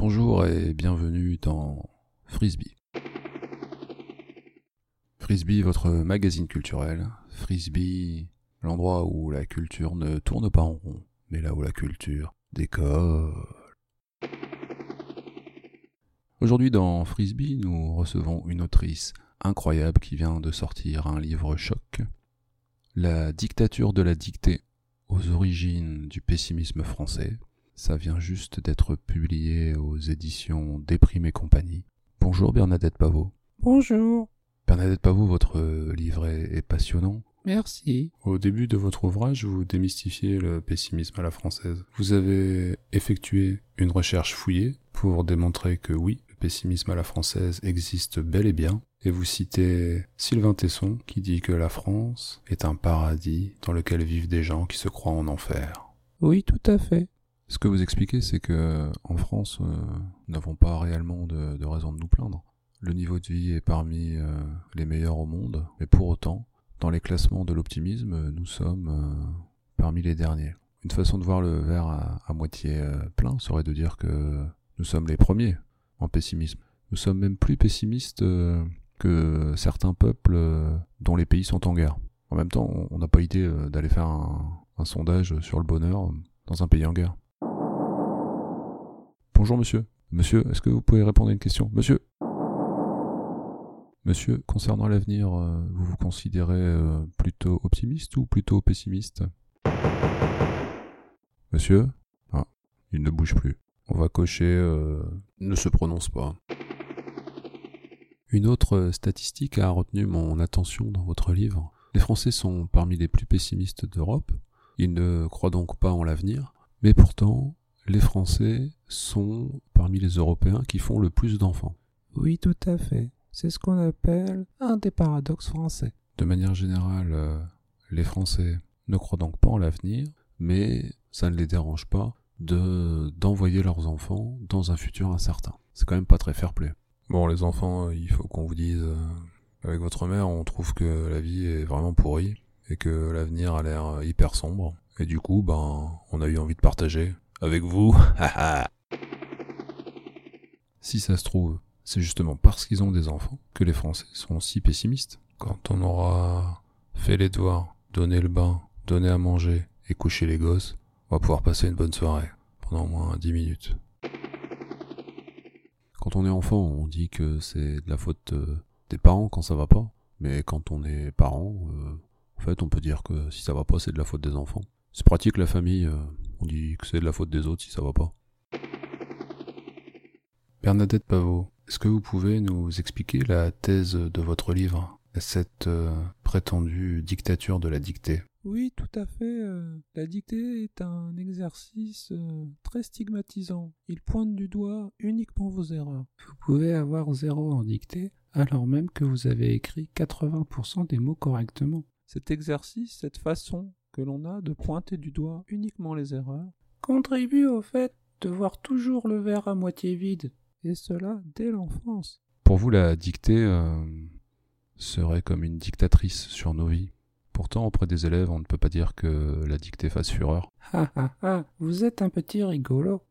Bonjour et bienvenue dans Frisbee. Frisbee, votre magazine culturel. Frisbee, l'endroit où la culture ne tourne pas en rond, mais là où la culture décolle. Aujourd'hui dans Frisbee, nous recevons une autrice incroyable qui vient de sortir un livre choc. La dictature de la dictée aux origines du pessimisme français. Ça vient juste d'être publié aux éditions Déprime et compagnie. Bonjour Bernadette Pavot. Bonjour. Bernadette Pavot, votre livret est passionnant. Merci. Au début de votre ouvrage, vous démystifiez le pessimisme à la française. Vous avez effectué une recherche fouillée pour démontrer que oui, le pessimisme à la française existe bel et bien, et vous citez Sylvain Tesson qui dit que la France est un paradis dans lequel vivent des gens qui se croient en enfer. Oui, tout à fait. Ce que vous expliquez, c'est que en France, euh, nous n'avons pas réellement de, raison de nous plaindre. Le niveau de vie est parmi euh, les meilleurs au monde, mais pour autant, dans les classements de l'optimisme, nous sommes euh, parmi les derniers. Une façon de voir le verre à, moitié plein serait de dire que nous sommes les premiers en pessimisme. Nous sommes même plus pessimistes que certains peuples dont les pays sont en guerre. En même temps, on n'a pas idée d'aller faire un sondage sur le bonheur dans un pays en guerre. Bonjour monsieur. Monsieur, est-ce que vous pouvez répondre à une question? Monsieur Monsieur, concernant l'avenir, euh, vous vous considérez euh, plutôt optimiste ou plutôt pessimiste? Monsieur? Ah, il ne bouge plus. On va cocher euh, ne se prononce pas. Une autre statistique a retenu mon attention dans votre livre. Les Français sont parmi les plus pessimistes d'Europe. Ils ne croient donc pas en l'avenir. Mais pourtant, les Français sont parmi les Européens qui font le plus d'enfants. Oui, tout à fait. C'est ce qu'on appelle un des paradoxes français. De manière générale, euh, les Français ne croient donc pas en l'avenir, mais ça ne les dérange pas de d'envoyer leurs enfants dans un futur incertain. C'est quand même pas très fair-play. Bon, les enfants, il faut qu'on vous dise, euh, avec votre mère, on trouve que la vie est vraiment pourrie et que l'avenir a l'air hyper sombre. Et du coup, ben, on a eu envie de partager avec vous. si ça se trouve, c'est justement parce qu'ils ont des enfants que les Français sont si pessimistes. Quand on aura fait les devoirs, donné le bain, donné à manger et couché les gosses, on va pouvoir passer une bonne soirée pendant au moins 10 minutes. Quand on est enfant, on dit que c'est de la faute des parents quand ça va pas, mais quand on est parent, euh, en fait, on peut dire que si ça va pas, c'est de la faute des enfants. C'est pratique la famille, euh, on dit que c'est de la faute des autres si ça va pas. Bernadette Pavot, est-ce que vous pouvez nous expliquer la thèse de votre livre, cette euh, prétendue dictature de la dictée? Oui, tout à fait. Euh, la dictée est un exercice euh, très stigmatisant. Il pointe du doigt uniquement vos erreurs. Vous pouvez avoir zéro en dictée alors même que vous avez écrit 80% des mots correctement. Cet exercice, cette façon que l'on a de pointer du doigt uniquement les erreurs, contribue au fait de voir toujours le verre à moitié vide, et cela dès l'enfance. Pour vous, la dictée euh, serait comme une dictatrice sur nos vies. Pourtant, auprès des élèves, on ne peut pas dire que la dictée fasse fureur. Ha ha ha, vous êtes un petit rigolo.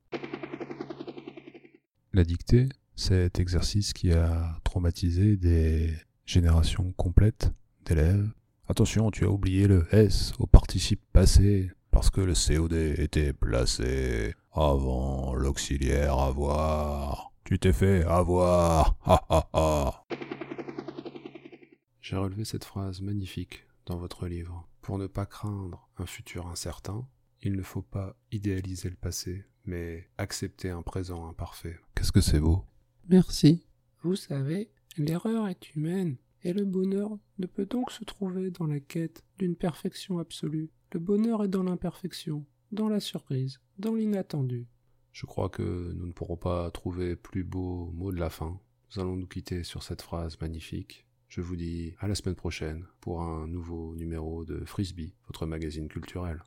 La dictée, cet exercice qui a traumatisé des générations complètes d'élèves. Attention, tu as oublié le S au participe passé parce que le COD était placé avant l'auxiliaire avoir. Tu t'es fait avoir. Ha ha ha. J'ai relevé cette phrase magnifique dans votre livre. Pour ne pas craindre un futur incertain, il ne faut pas idéaliser le passé, mais accepter un présent imparfait. Qu'est-ce que c'est beau? Merci. Vous savez, l'erreur est humaine, et le bonheur ne peut donc se trouver dans la quête d'une perfection absolue. Le bonheur est dans l'imperfection, dans la surprise, dans l'inattendu. Je crois que nous ne pourrons pas trouver plus beau mot de la fin. Nous allons nous quitter sur cette phrase magnifique. Je vous dis à la semaine prochaine pour un nouveau numéro de Frisbee, votre magazine culturel.